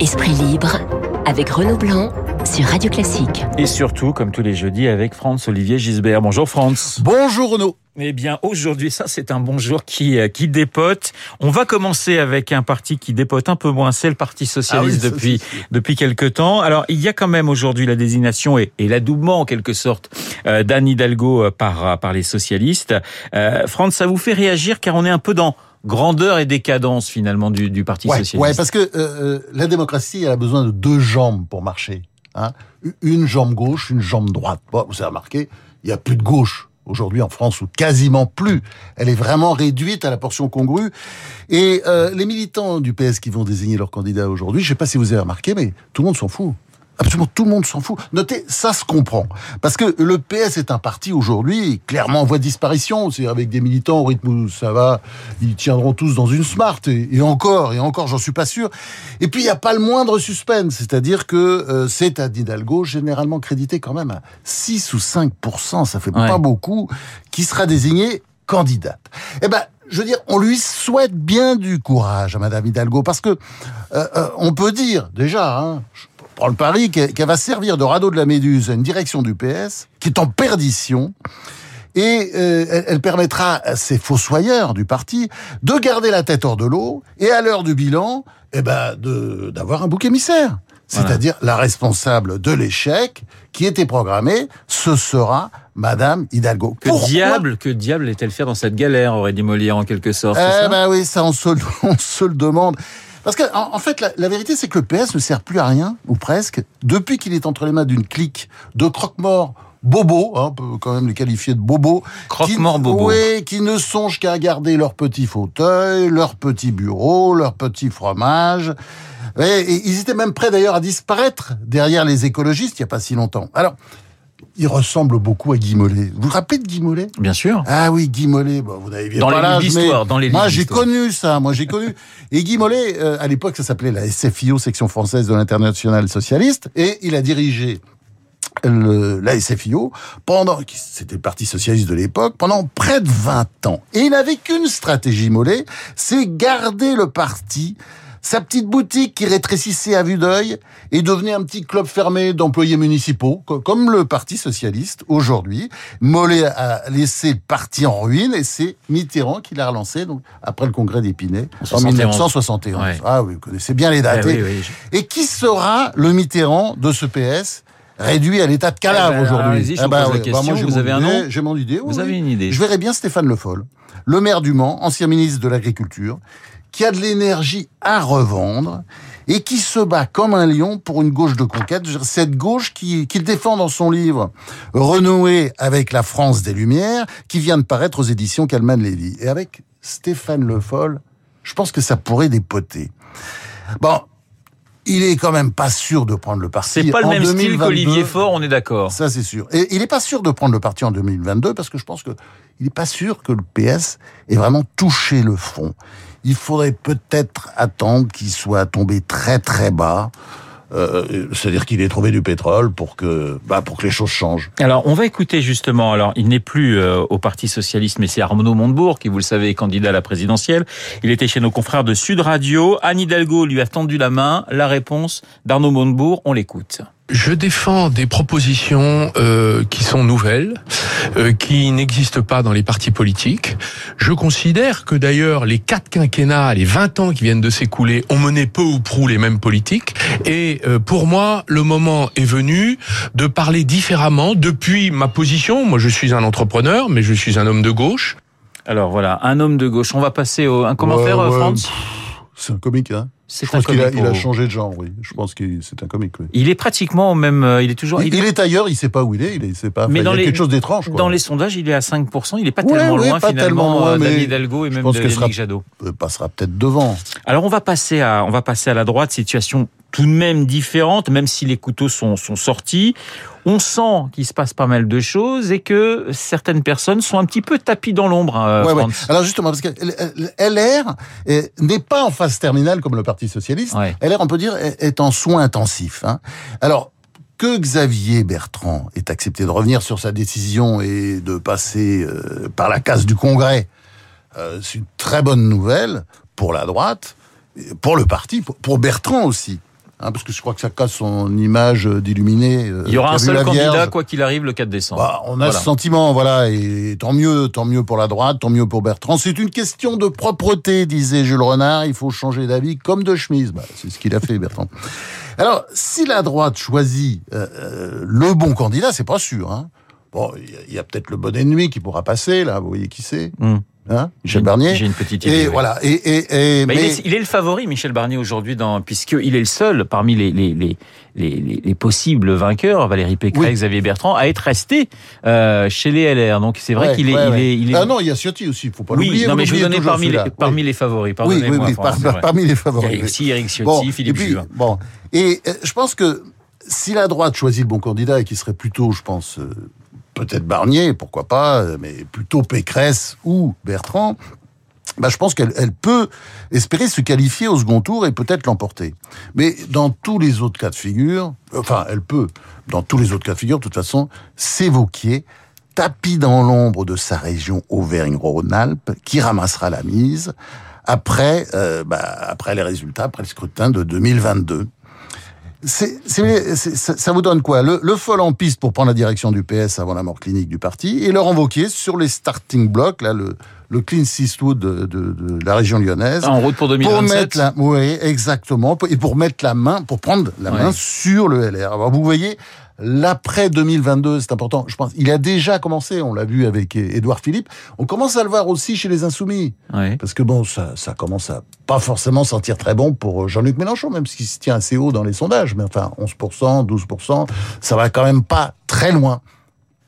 Esprit libre avec Renaud Blanc sur Radio Classique. Et surtout, comme tous les jeudis, avec Franz Olivier Gisbert. Bonjour Franz. Bonjour Renaud. Eh bien, aujourd'hui, ça, c'est un bonjour qui, euh, qui dépote. On va commencer avec un parti qui dépote un peu moins. C'est le Parti Socialiste Ah oui, depuis, depuis quelques temps. Alors, il y a quand même aujourd'hui la désignation et, et l'adoubement, en quelque sorte, euh, d'Anne Hidalgo euh, par, par les socialistes. Euh, Franz, ça vous fait réagir car on est un peu dans grandeur et décadence, finalement, du, du Parti Ouais, Socialiste. ouais, parce que euh, euh, la démocratie, elle a besoin de deux jambes pour marcher. Hein une jambe gauche, une jambe droite. Bon, vous avez remarqué, il n'y a plus de gauche aujourd'hui en France, ou quasiment plus. Elle est vraiment réduite à la portion congrue. Et euh, les militants du PS qui vont désigner leur candidat aujourd'hui, je sais pas si vous avez remarqué, mais tout le monde s'en fout. Absolument tout le monde s'en fout. Notez, ça se comprend. Parce que le PS est un parti aujourd'hui clairement en voie de disparition. C'est avec des militants au rythme où ça va, ils tiendront tous dans une smart. Et, et encore, et encore, j'en suis pas sûr. Et puis, il n'y a pas le moindre suspense. C'est-à-dire que euh, c'est à Hidalgo, généralement crédité quand même à 6 ou 5% ça fait Ouais. pas beaucoup, qui sera désigné candidate. Eh ben, je veux dire, on lui souhaite bien du courage à Madame Hidalgo, parce que euh, euh, on peut dire déjà, hein, je prends le pari qu'elle va servir de radeau de la Méduse à une direction du PS qui est en perdition. Et euh, elle, permettra à ces fossoyeurs du parti de garder la tête hors de l'eau et à l'heure du bilan, eh ben, d'avoir un bouc émissaire. Voilà. C'est-à-dire la responsable de l'échec qui était programmée, ce sera Madame Hidalgo. Que Pourquoi diable, que diable est-elle faire dans cette galère, aurait dit Molière en quelque sorte. Eh ben oui, ça on se, le- on se le demande. Parce que en, en fait, la, la vérité, c'est que le PS ne sert plus à rien, ou presque, depuis qu'il est entre les mains d'une clique de croque-morts bobos, hein, on peut quand même les qualifier de bobos. Qui- bobos. Oui, qui ne songent qu'à garder leur petit fauteuil, leur petit bureau, leur petit fromage. Et ils étaient même prêts d'ailleurs à disparaître derrière les écologistes il n'y a pas si longtemps. Alors, ils ressemblent beaucoup à Guy Mollet. Vous vous rappelez de Guy Mollet? Bien sûr. ah oui, Guy Mollet, bon, vous n'avez Dans pas les l'âge, livres mais d'histoire, dans les Moi, j'ai connu ça, moi j'ai connu. Et Guy Mollet, euh, à l'époque, ça s'appelait la SFIO, section française de l'international socialiste, et il a dirigé le, la SFIO pendant, c'était le parti socialiste de l'époque, pendant près de 20 ans. Et il n'avait qu'une stratégie Mollet, c'est garder le parti, sa petite boutique qui rétrécissait à vue d'œil et devenait un petit club fermé d'employés municipaux, co- comme le Parti socialiste aujourd'hui. Mollet a laissé le parti en ruine et c'est Mitterrand qui l'a relancé donc, après le congrès d'Épinay en 71. 1971. Ouais. Ah oui, vous connaissez bien les dates. Eh Et- oui, oui, je- et qui sera le Mitterrand de ce PS réduit à l'état de cadavre Eh ben, aujourd'hui? vous ouais, question. j'ai Vous avez un nom J'ai mon idée. Vous oui, avez oui. une idée Je verrais bien Stéphane Le Foll, le maire du Mans, ancien ministre de l'Agriculture, qui a de l'énergie à revendre et qui se bat comme un lion pour une gauche de conquête. Cette gauche qui- qu'il défend dans son livre Renouer avec la France des Lumières, qui vient de paraître aux éditions Calman Lévy. Et avec Stéphane Le Foll, je pense que ça pourrait dépoter. Bon, il est quand même pas sûr de prendre le parti. C'est pas le en même style 2022. qu'Olivier Faure, on est d'accord. Ça, c'est sûr. Et il n'est pas sûr de prendre le parti en 2022 parce que je pense que il n'est pas sûr que le PS ait vraiment touché le fond. Il faudrait peut-être attendre qu'il soit tombé très très bas. Euh, C'est-à-dire qu'il ait trouvé du pétrole pour que, bah, pour que les choses changent. Alors, on va écouter justement, alors il n'est plus euh, au Parti Socialiste, mais c'est Arnaud Montebourg, qui, vous le savez, est candidat à la présidentielle. Il était chez nos confrères de Sud Radio. Anne Hidalgo lui a tendu la main. La réponse d'Arnaud Montebourg, on l'écoute. Je défends des propositions euh, qui sont nouvelles, euh, qui n'existent pas dans les partis politiques. Je considère que d'ailleurs les quatre quinquennats, les 20 ans qui viennent de s'écouler, ont mené peu ou prou les mêmes politiques. Et euh, pour moi, le moment est venu de parler différemment depuis ma position. Moi, je suis un entrepreneur, mais je suis un homme de gauche. Alors voilà, un homme de gauche. On va passer au un commentaire, Ouais, euh, ouais. Franz C'est un comique, hein C'est Je pense qu'il a, il a changé de genre, oui. Je pense que c'est un comique, oui. Il est pratiquement au même. euh, Il est toujours. Il, il est ailleurs, il sait pas où il est, il est, sait pas. Mais dans il y a les- quelque chose d'étrange, quoi. Dans les sondages, il est à 5%. Il est pas Ouais, tellement ouais, loin pas finalement tellement loin, euh, mais Hidalgo et je même pense de qu'elle sera- Yannick Jadot. Euh, passera peut-être devant. Alors on va passer à on va passer à la droite, situation tout de même différente, même si les couteaux sont sont sortis. On sent qu'il se passe pas mal de choses et que certaines personnes sont un petit peu tapis dans l'ombre. euh, Ouais. Alors justement, parce que LR n'est pas en phase terminale comme le Parti socialiste. Ouais. LR, on peut dire, est en soins intensifs. hein. Alors que Xavier Bertrand ait accepté de revenir sur sa décision et de passer euh, par la case du Congrès, euh, c'est une très bonne nouvelle pour la droite, pour le parti, pour Bertrand aussi. Hein, parce que je crois que ça casse son image d'illuminé. euh, Il y aura un seul candidat, Vierge. quoi qu'il arrive, le 4 décembre. Bah, on a Voilà. ce sentiment, voilà, et tant mieux, tant mieux pour la droite, tant mieux pour Bertrand. C'est une question de propreté, disait Jules Renard. Il faut changer d'avis comme de chemise. Bah, c'est ce qu'il a fait, Bertrand. Alors, si la droite choisit euh, euh, le bon candidat, c'est pas sûr. Hein. Bon, il y a- peut-être le bon ennemi qui pourra passer, là. Vous voyez qui c'est Hum. Hein Michel Barnier. J'ai une petite idée. Et oui. voilà. Et, et, et Bah, mais il, est, il est le favori, Michel Barnier, aujourd'hui, puisqu'il est le seul parmi les, les, les, les, les- les possibles vainqueurs, Valérie Pécresse, Oui. Xavier Bertrand, à être resté euh, chez les LR. Donc c'est vrai Ouais, qu'il est, ouais, il ouais. est, il est. Ah non, il y a Ciotti aussi. Faut pas oui, l'oublier. non, vous mais je donner toujours, parmi, les, parmi Oui. les favoris. Oui, oui, oui, par- parmi les Il y favoris. a oui. aussi Eric Ciotti, Bon, Philippe et puis, Juvin. Bon, et euh, je pense que si la droite choisit le bon candidat et qui serait plutôt, je pense, euh, peut-être Barnier, pourquoi pas, mais plutôt Pécresse ou Bertrand, bah, je pense qu'elle elle peut espérer se qualifier au second tour et peut-être l'emporter. Mais dans tous les autres cas de figure, enfin, elle peut, dans tous les autres cas de figure, de toute façon, s'évoquer tapis dans l'ombre de sa région Auvergne-Rhône-Alpes, qui ramassera la mise après, euh, bah, après les résultats, après le scrutin de 2022. C'est, c'est- c'est- ça ça vous donne quoi le, le fol en piste pour prendre la direction du PS avant la mort clinique du parti et Laurent Wauquiez sur les starting blocks, là, le, le Clean Eastwood de, de, de la région lyonnaise. En route pour Pour 2027. mettre la, oui, exactement, et pour mettre la main, pour prendre la main sur le LR. Alors, vous voyez, l'après 2022, c'est important. Je pense, il a déjà commencé. On l'a vu avec Édouard Philippe. On commence à le voir aussi chez les Insoumis. Ouais. Parce que bon, ça, ça commence à pas forcément sentir très bon pour Jean-Luc Mélenchon, même s'il se tient assez haut dans les sondages. Mais enfin, 11%, 12%, ça va quand même pas très loin.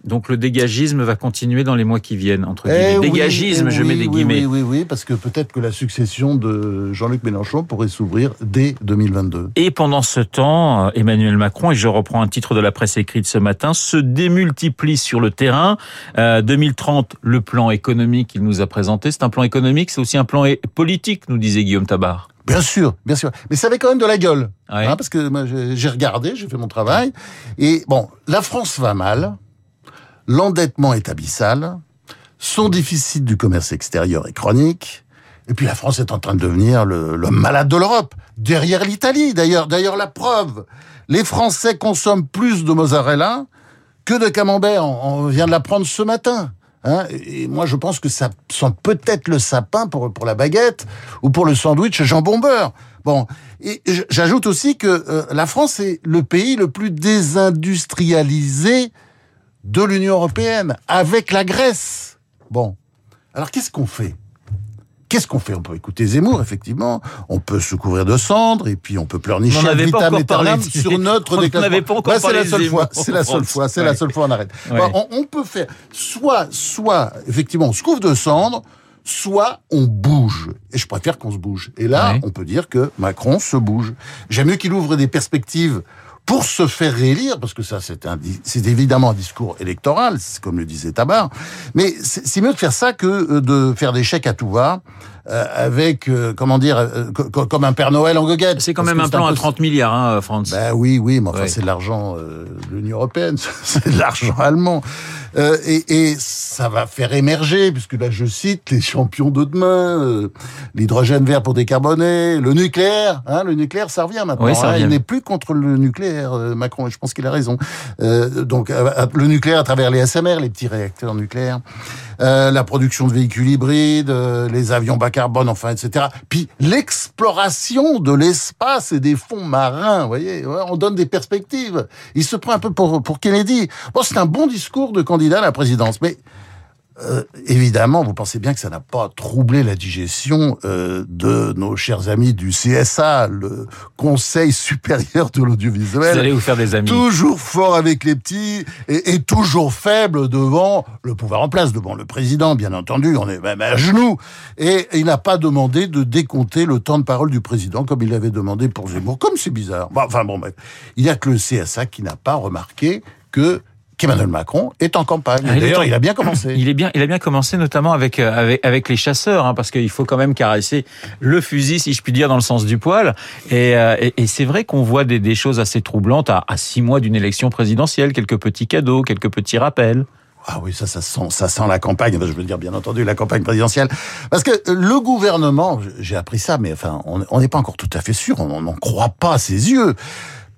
Donc le dégagisme va continuer dans les mois qui viennent, entre Eh guillemets. oui, dégagisme, eh je mets oui, des guillemets. Oui, oui, oui, parce que peut-être que la succession de Jean-Luc Mélenchon pourrait s'ouvrir dès 2022. Et pendant ce temps, euh, Emmanuel Macron, et je reprends un titre de la presse écrite ce matin, se démultiplie sur le terrain. Euh, 2030, le plan économique qu'il nous a présenté, c'est un plan économique, c'est aussi un plan politique, nous disait Guillaume Tabar. Bien sûr, bien sûr. Mais ça avait quand même de la gueule. Ouais. Hein, parce que j'ai regardé, j'ai fait mon travail. Et bon, la France va mal. L'endettement est abyssal. Son déficit du commerce extérieur est chronique. Et puis la France est en train de devenir le, malade de l'Europe. Derrière l'Italie, d'ailleurs. D'ailleurs, la preuve. Les Français consomment plus de mozzarella que de camembert. On, vient de l'apprendre ce matin. Hein et moi, je pense que ça sent peut-être le sapin pour, pour la baguette ou pour le sandwich jambon beurre. Bon, et j'ajoute aussi que euh, la France est le pays le plus désindustrialisé de l'Union européenne, avec la Grèce. Bon, alors qu'est-ce qu'on fait? Qu'est-ce qu'on fait? On peut écouter Zemmour, effectivement. On peut se couvrir de cendres et puis on peut On pleurnicher pas vitam encore parlé aeternam sur notre on déclaration. avait pas encore Ouais, c'est la seule fois. C'est la seule fois. C'est Ouais. la seule fois. On arrête. Ouais. Bon, on, on peut faire soit, soit effectivement, on se couvre de cendres, soit on bouge. Et je préfère qu'on se bouge. Et là, Ouais. on peut dire que Macron se bouge. J'aime mieux qu'il ouvre des perspectives pour se faire réélire, parce que ça, c'est un, évidemment un discours électoral, comme le disait Tabar. Mais c'est c'est mieux de faire ça que euh, de faire des chèques à tout va, euh, avec, euh, comment dire, euh, co- co- comme un Père Noël en goguette. C'est quand même un plan à peu- 30 milliards, hein, France. ben oui, oui, mais enfin c'est de l'argent euh, de l'Union européenne, c'est de l'argent allemand, Euh, et, et ça va faire émerger, puisque là je cite les champions de demain, euh, l'hydrogène vert pour décarboner, le nucléaire, hein, le nucléaire ça revient maintenant, Oui, ça hein, il n'est plus contre le nucléaire, euh, Macron, et je pense qu'il a raison. Donc le nucléaire à travers les SMR, les petits réacteurs nucléaires, euh, la production de véhicules hybrides, euh, les avions bas carbone, enfin, etc. Puis l'exploration de l'espace et des fonds marins, vous voyez, on donne des perspectives. Il se prend un peu pour, pour Kennedy. Bon, c'est un bon discours de candidat à la présidence, mais euh, évidemment, vous pensez bien que ça n'a pas troublé la digestion euh, de nos chers amis du CSA, le Conseil supérieur de Vous l'audiovisuel allez vous faire des amis. toujours fort avec les petits et, et toujours faible devant le pouvoir en place, devant le président, bien entendu. On est même à genoux. Et il n'a pas demandé de décompter le temps de parole du président comme il l'avait demandé pour Zemmour. Comme c'est bizarre. Bon, enfin bon, bref. Il n'y a que le CSA qui n'a pas remarqué que qu'Emmanuel Macron est en campagne. Ah, D'ailleurs, il a bien commencé. Il est bien, il a bien commencé notamment avec euh, avec, avec les chasseurs, hein, parce qu'il faut quand même caresser le fusil, si je puis dire, dans le sens du poil. Et, euh, et, et c'est vrai qu'on voit des, des choses assez troublantes à, à six mois d'une élection présidentielle, quelques petits cadeaux, quelques petits rappels. Ah oui, ça, ça sent, ça sent la campagne. Je veux dire, bien entendu, la campagne présidentielle. Parce que le gouvernement, j'ai appris ça, mais enfin, on n'est pas encore tout à fait sûr. On n'en croit pas ses yeux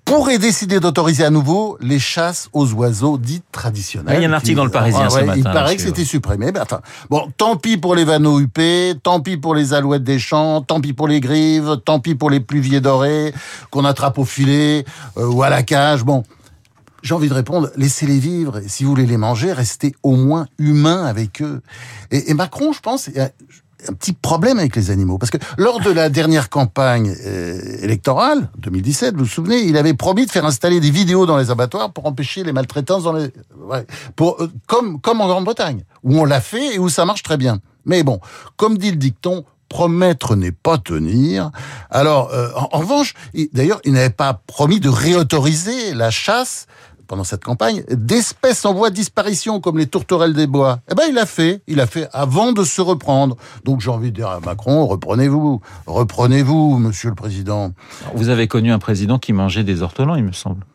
pourrait décider d'autoriser à nouveau les chasses aux oiseaux dites traditionnelles. il y a un article dans le Parisien ce matin. Il paraît que c'était supprimé. Ben, enfin, bon, tant pis pour les vanneaux huppés, tant pis pour les alouettes des champs, tant pis pour les grives, tant pis pour les pluviers dorés qu'on attrape au filet euh, ou à la cage. Bon, j'ai envie de répondre, laissez-les vivre. Si vous voulez les manger, restez au moins humain avec eux. Et, et Macron, je pense, un petit problème avec les animaux. Parce que lors de la dernière campagne euh, électorale, 2017, vous vous souvenez, il avait promis de faire installer des vidéos dans les abattoirs pour empêcher les maltraitances dans les... Euh, comme, comme en Grande-Bretagne, où on l'a fait et où ça marche très bien. Mais bon, comme dit le dicton, promettre n'est pas tenir. Alors, euh, en, revanche, d'ailleurs, il n'avait pas promis de réautoriser la chasse pendant cette campagne, d'espèces en voie de disparition comme les tourterelles des bois. Eh ben, il a fait. Il a fait avant de se reprendre. Donc, j'ai envie de dire à Macron, reprenez-vous. Reprenez-vous, monsieur le président. Vous avez connu un président qui mangeait des ortolans, il me semble.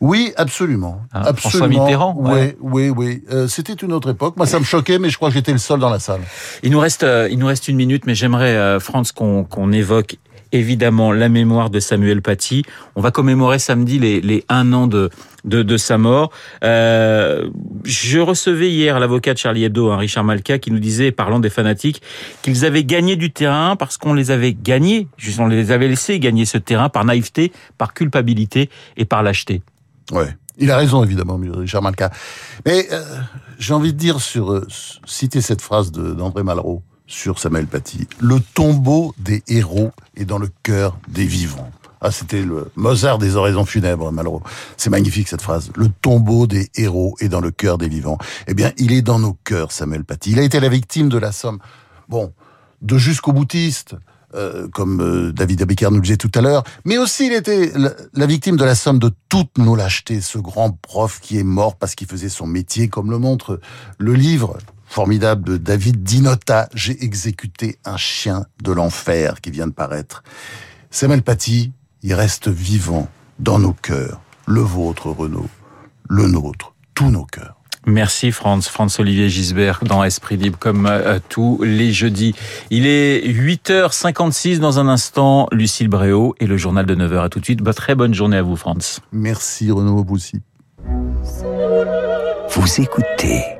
Oui, absolument. Absolument. François Mitterrand. Oui, oui, oui. Euh, C'était une autre époque. Moi, ça me choquait, mais je crois que j'étais le seul dans la salle. Il nous reste, euh, il nous reste une minute, mais j'aimerais, euh, Franz, qu'on qu'on évoque évidemment la mémoire de Samuel Paty. On va commémorer samedi les, les un an de, de, de sa mort. Euh, je recevais hier l'avocat de Charlie Hebdo, hein, Richard Malka, qui nous disait, parlant des fanatiques, qu'ils avaient gagné du terrain parce qu'on les avait gagnés, on les avait laissés gagner ce terrain par naïveté, par culpabilité et par lâcheté. Ouais. Il a raison, évidemment, Richard Malka. Mais euh, j'ai envie de dire sur euh, citer cette phrase d'André Malraux sur Samuel Paty. Le tombeau des héros est dans le cœur des vivants. Ah, c'était le Mozart des oraisons funèbres, Malraux. C'est magnifique cette phrase. Le tombeau des héros est dans le cœur des vivants. Eh bien, il est dans nos cœurs, Samuel Paty. Il a été la victime de la somme, bon, de jusqu'au boutiste, euh, comme euh, David Abécard nous le disait tout à l'heure, mais aussi il était la, la, victime de la somme de toutes nos lâchetés, ce grand prof qui est mort parce qu'il faisait son métier, comme le montre le livre formidable de David Dinota, J'ai exécuté un chien de l'enfer qui vient de paraître. Samuel Paty, il reste vivant dans nos cœurs, le vôtre Renaud, le nôtre, tous nos cœurs. Merci Franz, Franz Olivier Gisbert dans Esprit Libre comme euh, tous les jeudis. Il est 8h56 dans un instant, Lucille Bréau et le journal de 9h. À tout de suite. Très bonne journée à vous Franz. Merci Renaud, vous aussi. Vous écoutez